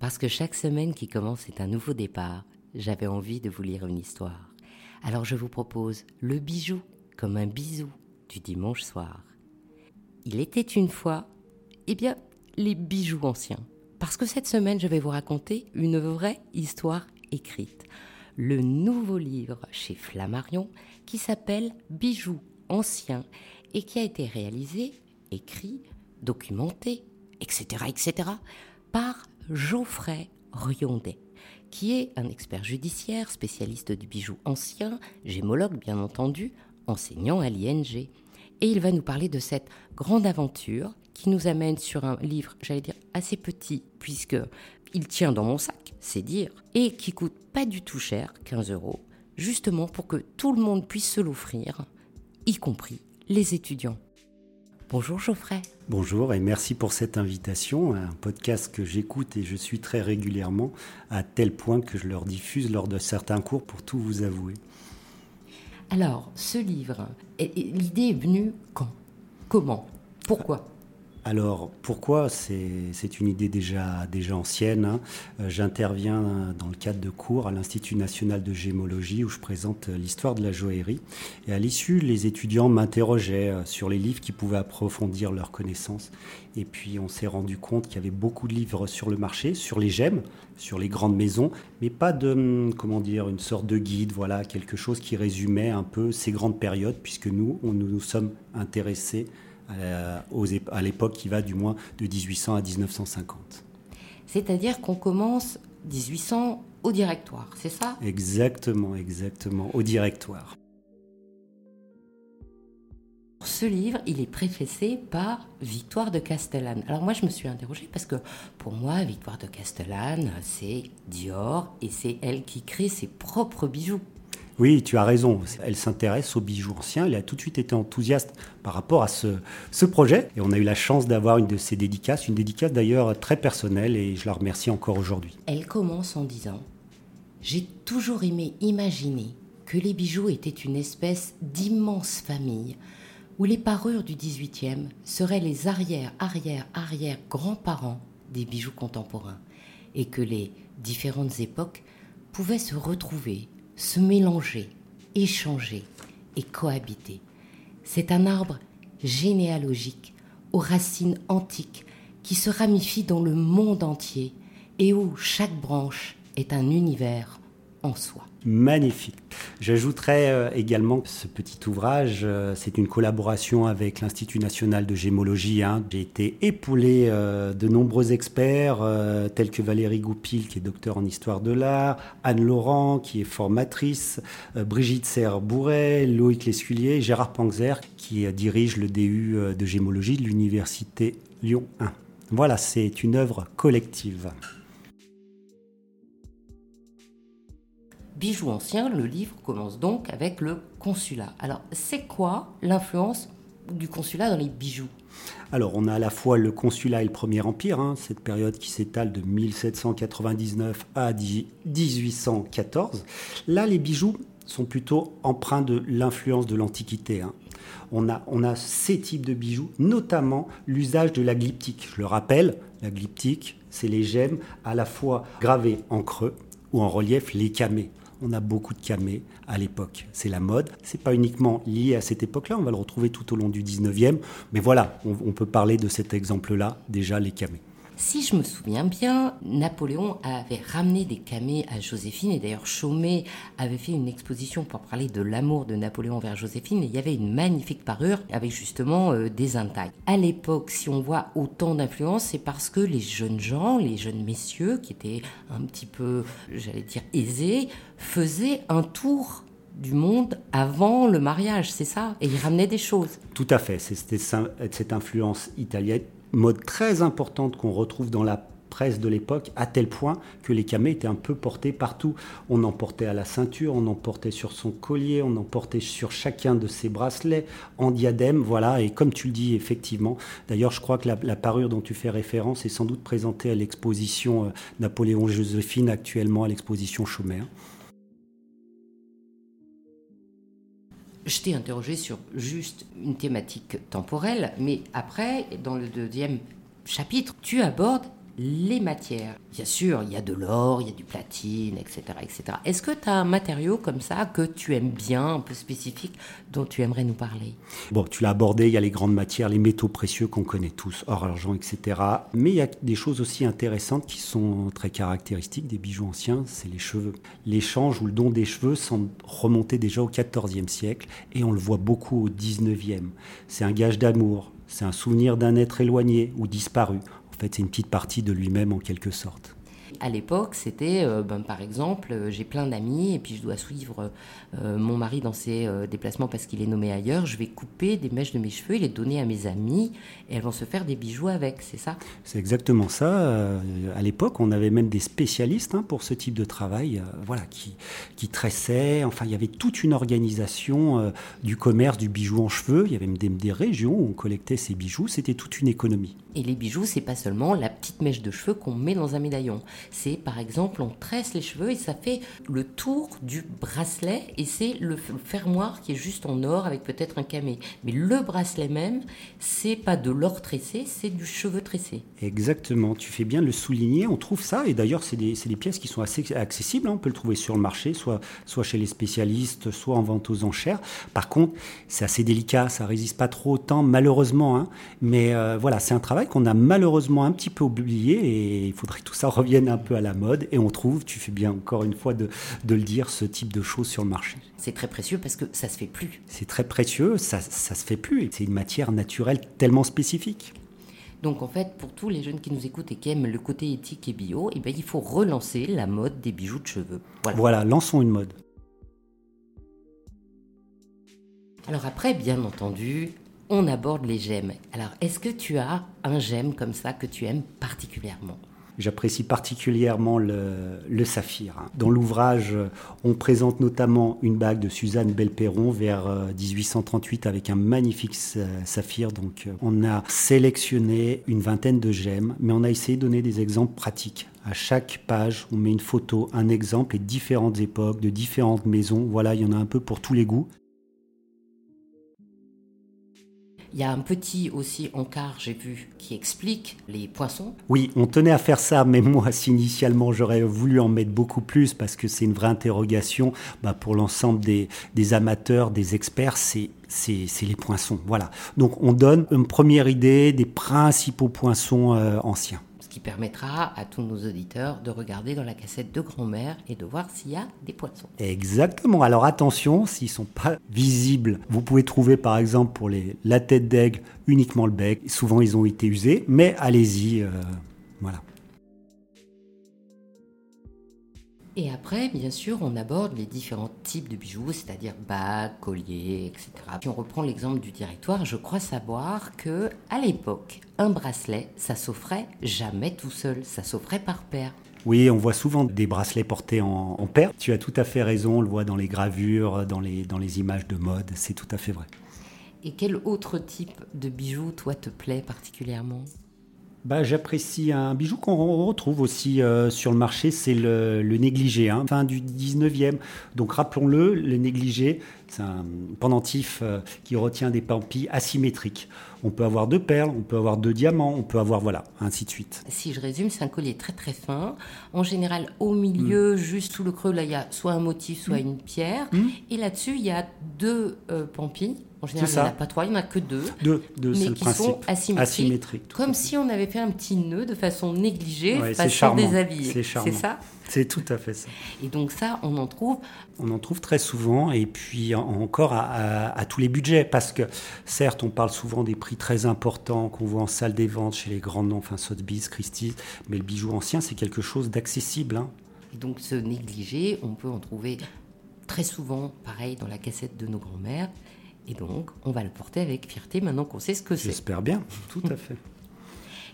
Parce que chaque semaine qui commence est un nouveau départ, j'avais envie de vous lire une histoire. Alors je vous propose le bijou comme un bisou du dimanche soir. Il était une fois, eh bien, les bijoux anciens. Parce que cette semaine, je vais vous raconter une vraie histoire écrite. Le nouveau livre chez Flammarion qui s'appelle Bijoux anciens et qui a été réalisé, écrit, documenté, etc., etc., par Geoffrey Riondet, qui est un expert judiciaire, spécialiste du bijou ancien, gémologue bien entendu, enseignant à l'ING. Et il va nous parler de cette grande aventure qui nous amène sur un livre, j'allais dire, assez petit, puisque il tient dans mon sac, c'est dire, et qui coûte pas du tout cher, 15 euros, justement pour que tout le monde puisse se l'offrir, y compris les étudiants. Bonjour Geoffrey. Bonjour et merci pour cette invitation, un podcast que j'écoute et je suis très régulièrement, à tel point que je leur diffuse lors de certains cours pour tout vous avouer. Alors, ce livre, l'idée est venue quand? Comment? Pourquoi? Alors pourquoi C'est une idée déjà, ancienne. Hein? Euh, j'interviens dans le cadre de cours à l'Institut national de gémologie où je présente l'histoire de la joaillerie. Et à l'issue, les étudiants m'interrogeaient euh, sur les livres qui pouvaient approfondir leurs connaissances. Et puis on s'est rendu compte qu'il y avait beaucoup de livres sur le marché, sur les gemmes, sur les grandes maisons, mais pas de, hum, comment dire, une sorte de guide, voilà, quelque chose qui résumait un peu ces grandes périodes, puisque nous, nous, nous sommes intéressés euh, à l'époque qui va du moins de 1800 à 1950. C'est-à-dire qu'on commence 1800 au directoire, c'est ça? Exactement, exactement, au directoire. Ce livre, il est préfacé par Victoire de Castellane. Alors moi, je me suis interrogée parce que pour moi, Victoire de Castellane, c'est Dior et c'est elle qui crée ses propres bijoux. Oui, tu as raison. Elle s'intéresse aux bijoux anciens. Elle a tout de suite été enthousiaste par rapport à ce, projet. Et on a eu la chance d'avoir une de ses dédicaces, une dédicace d'ailleurs très personnelle, et je la remercie encore aujourd'hui. Elle commence en disant J'ai toujours aimé imaginer que les bijoux étaient une espèce d'immense famille où les parures du XVIIIe seraient les arrière, arrière, arrière grands-parents des bijoux contemporains et que les différentes époques pouvaient se retrouver se mélanger, échanger et cohabiter. C'est un arbre généalogique aux racines antiques qui se ramifie dans le monde entier et où chaque branche est un univers en soi magnifique. J'ajouterais euh, également ce petit ouvrage, euh, c'est une collaboration avec l'Institut national de gémologie. Hein. J'ai été épaulé euh, de nombreux experts, tels que Valérie Goupil, qui est docteur en histoire de l'art, Anne Laurent, qui est formatrice, Brigitte Serre-Bourret, Loïc Lesculier, Gérard Panzer, qui dirige le DU de gémologie de l'Université Lyon 1. Voilà, c'est une œuvre collective. Bijoux anciens, le livre commence donc avec le consulat. Alors, c'est quoi l'influence du consulat dans les bijoux? Alors, on a à la fois le consulat et le Premier Empire, hein, cette période qui s'étale de 1799 à 1814. Là, les bijoux sont plutôt empreints de l'influence de l'Antiquité. Hein. On, a, on a ces types de bijoux, notamment l'usage de la glyptique. Je le rappelle, la glyptique, c'est les gemmes à la fois gravées en creux ou en relief, les camées on a beaucoup de camés à l'époque. C'est la mode. C'est pas uniquement lié à cette époque-là, on va le retrouver tout au long du 19e. Mais voilà, on, peut parler de cet exemple-là, déjà les camés. Si je me souviens bien, Napoléon avait ramené des camées à Joséphine, et d'ailleurs Chaumet avait fait une exposition pour parler de l'amour de Napoléon vers Joséphine, et il y avait une magnifique parure avec justement euh, des intailles. À l'époque, si on voit autant d'influence, c'est parce que les jeunes gens, les jeunes messieurs, qui étaient un petit peu, j'allais dire, aisés, faisaient un tour du monde avant le mariage, c'est ça? Et ils ramenaient des choses. Tout à fait, c'était cette influence italienne mode très importante qu'on retrouve dans la presse de l'époque, à tel point que les camées étaient un peu portés partout. On en portait à la ceinture, on en portait sur son collier, on en portait sur chacun de ses bracelets, en diadème, voilà. Et comme tu le dis, effectivement, d'ailleurs, je crois que la, parure dont tu fais référence est sans doute présentée à l'exposition euh, Napoléon-Joséphine, actuellement à l'exposition Chaumer. Je t'ai interrogé sur juste une thématique temporelle, mais après, dans le deuxième chapitre, tu abordes les matières. Bien sûr, il y a de l'or, il y a du platine, etc. etc. Est-ce que tu as un matériau comme ça que tu aimes bien, un peu spécifique, dont tu aimerais nous parler? Bon, tu l'as abordé, il y a les grandes matières, les métaux précieux qu'on connaît tous, or, argent, etc. Mais il y a des choses aussi intéressantes qui sont très caractéristiques des bijoux anciens, c'est les cheveux. L'échange ou le don des cheveux semble remonter déjà au XIVe siècle et on le voit beaucoup au XIXe. C'est un gage d'amour, c'est un souvenir d'un être éloigné ou disparu. En fait, c'est une petite partie de lui-même en quelque sorte à l'époque, c'était, euh, ben, par exemple, euh, j'ai plein d'amis et puis je dois suivre euh, mon mari dans ses déplacements parce qu'il est nommé ailleurs. Je vais couper des mèches de mes cheveux et les donner à mes amis et elles vont se faire des bijoux avec, c'est ça? C'est exactement ça. à l'époque, on avait même des spécialistes hein, pour ce type de travail, voilà, qui, qui tressaient. Enfin, il y avait toute une organisation du commerce du bijou en cheveux. Il y avait même des, des régions où on collectait ces bijoux. C'était toute une économie. Et les bijoux, c'est pas seulement la petite mèche de cheveux qu'on met dans un médaillon. C'est par exemple, on tresse les cheveux et ça fait le tour du bracelet et c'est le fermoir qui est juste en or avec peut-être un camé. Mais le bracelet même, c'est pas de l'or tressé, c'est du cheveu tressé. Exactement, tu fais bien le souligner. On trouve ça et d'ailleurs, c'est des, des, pièces qui sont assez accessibles. Hein. On peut le trouver sur le marché, soit, soit chez les spécialistes, soit en vente aux enchères. Par contre, c'est assez délicat, ça résiste pas trop au temps, malheureusement. Hein. Mais euh, voilà, c'est un travail qu'on a malheureusement un petit peu oublié et il faudrait que tout ça revienne un peu à la mode et on trouve, tu fais bien encore une fois de, de le dire, ce type de choses sur le marché. C'est très précieux parce que ça se fait plus. C'est très précieux, ça, ça se fait plus. C'est une matière naturelle tellement spécifique. Donc en fait, pour tous les jeunes qui nous écoutent et qui aiment le côté éthique et bio, eh bien, il faut relancer la mode des bijoux de cheveux. Voilà, voilà lançons une mode. Alors après, bien entendu, on aborde les gemmes. Alors, est-ce que tu as un gemme comme ça que tu aimes particulièrement? J'apprécie particulièrement le, saphir. Dans l'ouvrage, on présente notamment une bague de Suzanne Belperron vers 1838 euh, avec un magnifique saphir. Donc, euh, on a sélectionné une vingtaine de gemmes, mais on a essayé de donner des exemples pratiques. À chaque page, on met une photo, un exemple et différentes époques, de différentes maisons. Voilà, il y en a un peu pour tous les goûts. Il y a un petit aussi encart, j'ai vu, qui explique les poissons. Oui, on tenait à faire ça, mais moi, si initialement j'aurais voulu en mettre beaucoup plus, parce que c'est une vraie interrogation bah, pour l'ensemble des, amateurs, des experts, c'est c'est les poinçons. Voilà. Donc on donne une première idée des principaux poinçons euh, anciens qui permettra à tous nos auditeurs de regarder dans la cassette de grand-mère et de voir s'il y a des poissons. Exactement. Alors attention, s'ils ne sont pas visibles, vous pouvez trouver par exemple pour les, la tête d'aigle uniquement le bec. Souvent ils ont été usés, mais allez-y. Euh, voilà. Et après, bien sûr, on aborde les différents types de bijoux, c'est-à-dire bagues, colliers, etc. Si on reprend l'exemple du directoire, je crois savoir que à l'époque, un bracelet, ça s'offrait jamais tout seul, ça s'offrait par paire. Oui, on voit souvent des bracelets portés en, paire. Tu as tout à fait raison, on le voit dans les gravures, dans les, dans les images de mode, c'est tout à fait vrai. Et quel autre type de bijoux, toi, te plaît particulièrement? Bah, J'apprécie un bijou qu'on retrouve aussi euh, sur le marché, c'est le, négligé, hein, fin du 19e. Donc rappelons-le, le négligé, c'est un pendentif euh, qui retient des pampis asymétriques. On peut avoir deux perles, on peut avoir deux diamants, on peut avoir, voilà, ainsi de suite. Si je résume, c'est un collier très très fin. En général, au milieu, mm. juste sous le creux, là, il y a soit un motif, soit mm. une pierre. Mm. Et là-dessus, il y a deux euh, pampis en général, il n'y en a pas trois, il n'y en a que deux. Deux, mais qui sont asymétriques. comme si on avait fait un petit nœud de façon négligée, ouais, façon déshabillée. C'est ça C'est tout à fait ça. Et donc ça, on en trouve On en trouve très souvent, et puis encore à, tous les budgets, parce que certes, on parle souvent des prix très importants qu'on voit en salle des ventes chez les grands noms, enfin Sotheby's, Christie's, mais le bijou ancien, c'est quelque chose d'accessible. Hein. Et donc ce négligé, on peut en trouver très souvent, pareil, dans la cassette de nos grands-mères. Et donc, on va le porter avec fierté maintenant qu'on sait ce que c'est. J'espère bien, tout à fait.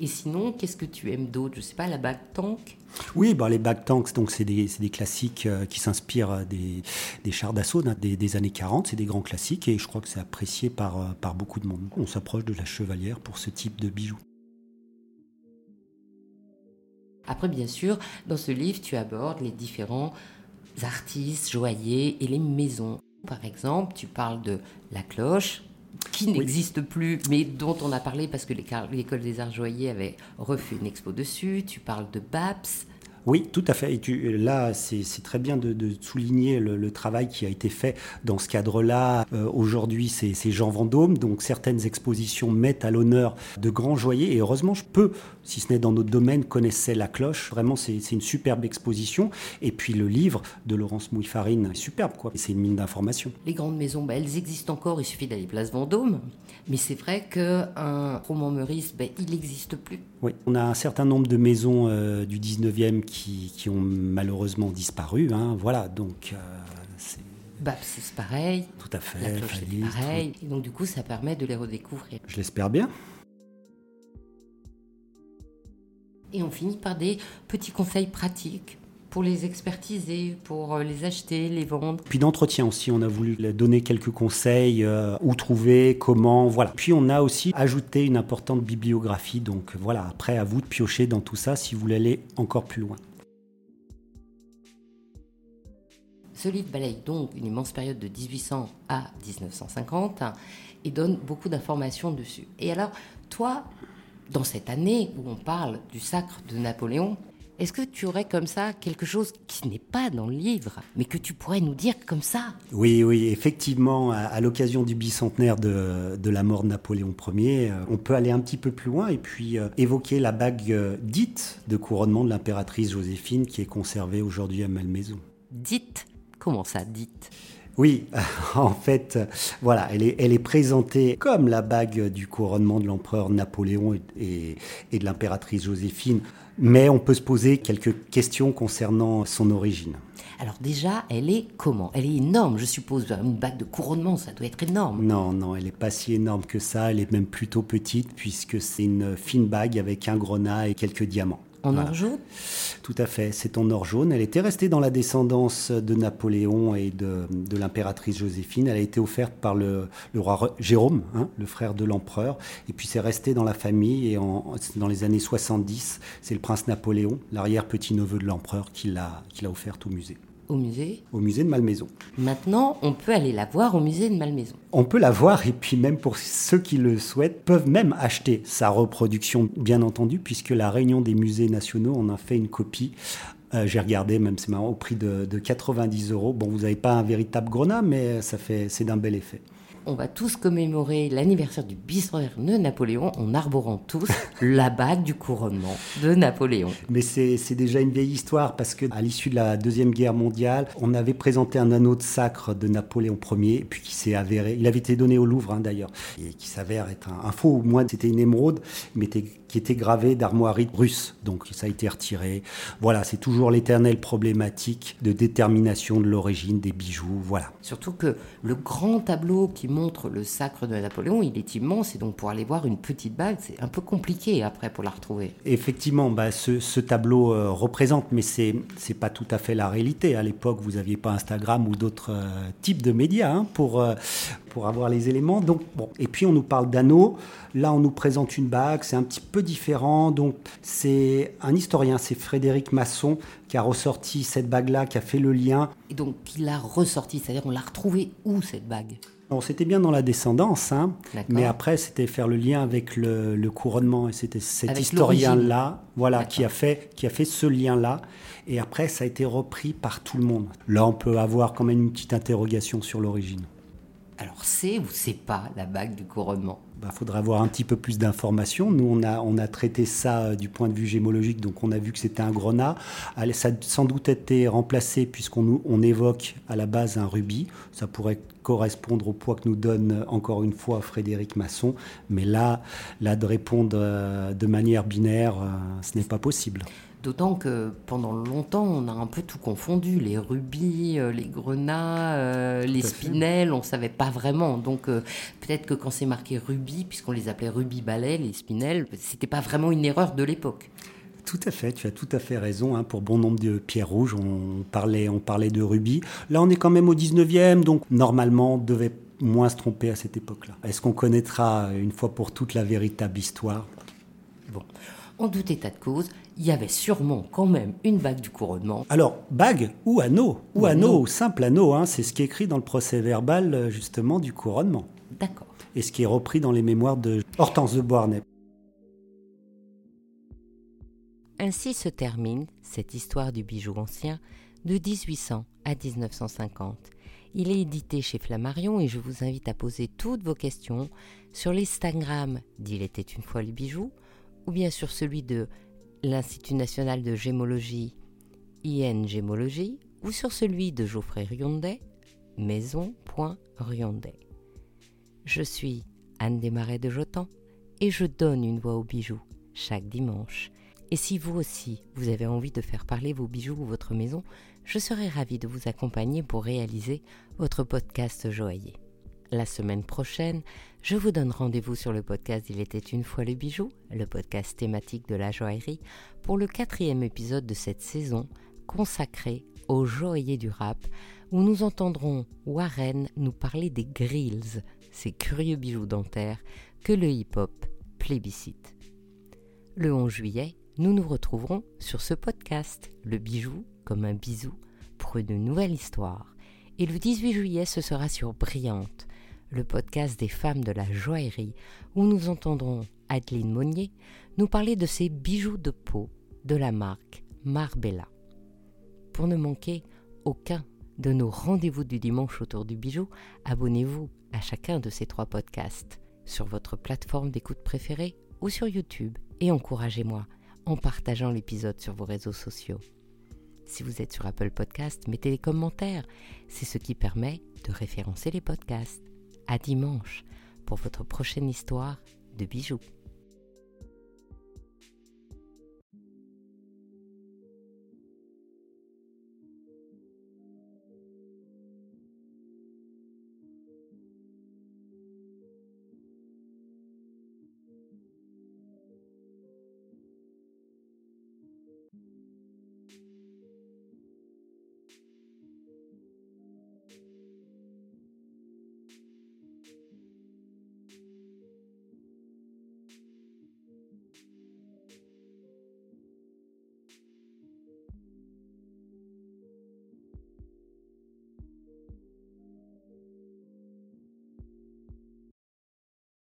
Et sinon, qu'est-ce que tu aimes d'autre? Je ne sais pas, la bague tank? Oui, bah, les bagues tanks, donc c'est des, des, classiques euh, qui s'inspirent euh, des, des, chars d'assaut des, des, années 40. C'est des grands classiques et je crois que c'est apprécié par, euh, par beaucoup de monde. On s'approche de la chevalière pour ce type de bijoux. Après, bien sûr, dans ce livre, tu abordes les différents artistes, joailliers et les maisons. Par exemple, tu parles de la cloche, qui n'existe plus, mais dont on a parlé parce que l'école des arts joyers avait refait une expo dessus. Tu parles de BAPS. Oui, tout à fait. Et tu, là, c'est très bien de, souligner le, travail qui a été fait dans ce cadre-là. Euh, aujourd'hui, c'est Jean Vendôme, donc certaines expositions mettent à l'honneur de grands joyers. Et heureusement, je peux, si ce n'est dans notre domaine, connaissait la cloche. Vraiment, c'est une superbe exposition. Et puis le livre de Laurence Mouifarine, superbe, quoi. C'est une mine d'informations. Les grandes maisons, bah, elles existent encore. Il suffit d'aller place Vendôme. Mais c'est vrai qu'un roman Meurice, bah, il n'existe plus. Oui, on a un certain nombre de maisons euh, du 19e qui, ont malheureusement disparu. Hein. Voilà, donc. Euh, c'est pareil. Tout à fait. La cloche, pareil. Et donc, du coup, ça permet de les redécouvrir. Je l'espère bien. Et on finit par des petits conseils pratiques pour les expertiser, pour euh, les acheter, les vendre. Puis d'entretien aussi, on a voulu donner quelques conseils, euh, où trouver, comment, voilà. Puis on a aussi ajouté une importante bibliographie, donc voilà, après à vous de piocher dans tout ça si vous voulez aller encore plus loin. Ce livre balaye donc une immense période de 1800 à 1950 et donne beaucoup d'informations dessus. Et alors, toi, dans cette année où on parle du sacre de Napoléon, est-ce que tu aurais comme ça quelque chose qui n'est pas dans le livre, mais que tu pourrais nous dire comme ça? Oui, oui, effectivement, à, l'occasion du bicentenaire de, la mort de Napoléon Ier, euh, on peut aller un petit peu plus loin et puis euh, évoquer la bague euh, dite de couronnement de l'impératrice Joséphine qui est conservée aujourd'hui à Malmaison. Dite? Comment ça, dite? Oui, en fait, voilà, elle est, elle est présentée comme la bague du couronnement de l'empereur Napoléon et, et de l'impératrice Joséphine, mais on peut se poser quelques questions concernant son origine. Alors déjà, elle est comment? Elle est énorme, je suppose. Une bague de couronnement, ça doit être énorme. Non, non, elle n'est pas si énorme que ça. Elle est même plutôt petite puisque c'est une fine bague avec un grenat et quelques diamants. En or jaune Tout à fait, c'est en or jaune. Elle était restée dans la descendance de Napoléon et de, l'impératrice Joséphine. Elle a été offerte par le, roi Jérôme, hein, le frère de l'empereur. Et puis c'est resté dans la famille. Et dans les années 70, c'est le prince Napoléon, l'arrière-petit-neveu de l'empereur, qui l'a offerte au musée au musée Au musée de Malmaison. Maintenant, on peut aller la voir au musée de Malmaison. On peut la voir et puis même pour ceux qui le souhaitent, peuvent même acheter sa reproduction, bien entendu, puisque la Réunion des musées nationaux en a fait une copie euh, j'ai regardé, même c'est marrant, au prix de, de 90 euros. Bon, vous n'avez pas un véritable grenat, mais ça fait, c'est d'un bel effet on va tous commémorer l'anniversaire du bicentenaire de Napoléon en arborant tous la bague du couronnement de Napoléon. Mais c'est déjà une vieille histoire parce que à l'issue de la Deuxième Guerre mondiale, on avait présenté un anneau de sacre de Napoléon Ier, puis qui s'est avéré, il avait été donné au Louvre hein, d'ailleurs, et qui s'avère être un, faux, au moins c'était une émeraude, mais qui était gravé d'armoiries russes. Donc ça a été retiré. Voilà, c'est toujours l'éternelle problématique de détermination de l'origine des bijoux. Voilà. Surtout que le grand tableau qui montre le sacre de Napoléon, il est immense et donc pour aller voir une petite bague, c'est un peu compliqué après pour la retrouver. Effectivement, bah, ce, tableau euh, représente, mais c'est c'est pas tout à fait la réalité. À l'époque, vous n'aviez pas Instagram ou d'autres euh, types de médias hein, pour euh, pour avoir les éléments. Donc bon, et puis on nous parle d'anneaux. Là, on nous présente une bague, c'est un petit peu différent. Donc c'est un historien, c'est Frédéric Masson qui a ressorti cette bague-là, qui a fait le lien. Et donc il l'a ressorti, c'est-à-dire on l'a retrouvée où cette bague? C'était bien dans la descendance, hein, mais après, c'était faire le lien avec le, couronnement. Et c'était cet historien-là voilà, qui, a fait, qui a fait ce lien-là. Et après, ça a été repris par tout le monde. Là, on peut avoir quand même une petite interrogation sur l'origine. Alors, c'est ou c'est pas la bague du couronnement? Il bah, faudra avoir un petit peu plus d'informations. Nous, on a, on a traité ça euh, du point de vue gémologique, donc on a vu que c'était un grenat. Ça a sans doute été remplacé puisqu'on on évoque à la base un rubis. Ça pourrait correspondre au poids que nous donne euh, encore une fois Frédéric Masson. Mais là, là de répondre euh, de manière binaire, ce n'est pas possible. D'autant que pendant longtemps, on a un peu tout confondu. Les rubis, euh, les grenats, euh, les spinels, on ne savait pas vraiment. Donc euh, peut-être que quand c'est marqué rubis, puisqu'on les appelait rubis balais, les spinels, c'était pas vraiment une erreur de l'époque. Tout à fait, tu as tout à fait raison. Hein. pour bon nombre de pierres rouges, on parlait, on parlait de rubis. Là, on est quand même au 19e, donc normalement, on devait moins se tromper à cette époque-là. Est-ce qu'on connaîtra une fois pour toutes la véritable histoire? Bon, en tout état de cause, il y avait sûrement quand même une bague du couronnement. Alors, bague ou anneau Ou, anneau, ou simple anneau, hein, c'est ce qui est écrit dans le procès verbal euh, justement du couronnement. D'accord. Et ce qui est repris dans les mémoires de Hortense de Beauharnais. Ainsi se termine cette histoire du bijou ancien de 1800 à 1950. Il est édité chez Flammarion et je vous invite à poser toutes vos questions sur l'Instagram d'Il était une fois le bijou ou bien sur celui de l'Institut national de gémologie IN Gémologie ou sur celui de Geoffrey Riondet maison.riondet. Je suis Anne Desmarais de Jotan et je donne une voix aux bijoux chaque dimanche. Et si vous aussi, vous avez envie de faire parler vos bijoux ou votre maison, je serai ravie de vous accompagner pour réaliser votre podcast joaillier. La semaine prochaine, je vous donne rendez-vous sur le podcast Il était une fois le bijou, le podcast thématique de la joaillerie, pour le quatrième épisode de cette saison consacré aux joailliers du rap, où nous entendrons Warren nous parler des grills, ces curieux bijoux dentaires que le hip-hop plébiscite. Le 11 juillet, nous nous retrouverons sur ce podcast, le bijou comme un bisou, pour une nouvelle histoire. Et le 18 juillet, ce sera sur Brillante, le podcast des femmes de la joaillerie, où nous entendrons Adeline Monnier nous parler de ses bijoux de peau de la marque Marbella. Pour ne manquer aucun de nos rendez-vous du dimanche autour du bijou, abonnez-vous à chacun de ces trois podcasts sur votre plateforme d'écoute préférée ou sur YouTube et encouragez-moi en partageant l'épisode sur vos réseaux sociaux. Si vous êtes sur Apple Podcast, mettez les commentaires. C'est ce qui permet de référencer les podcasts. À dimanche pour votre prochaine histoire de bijoux.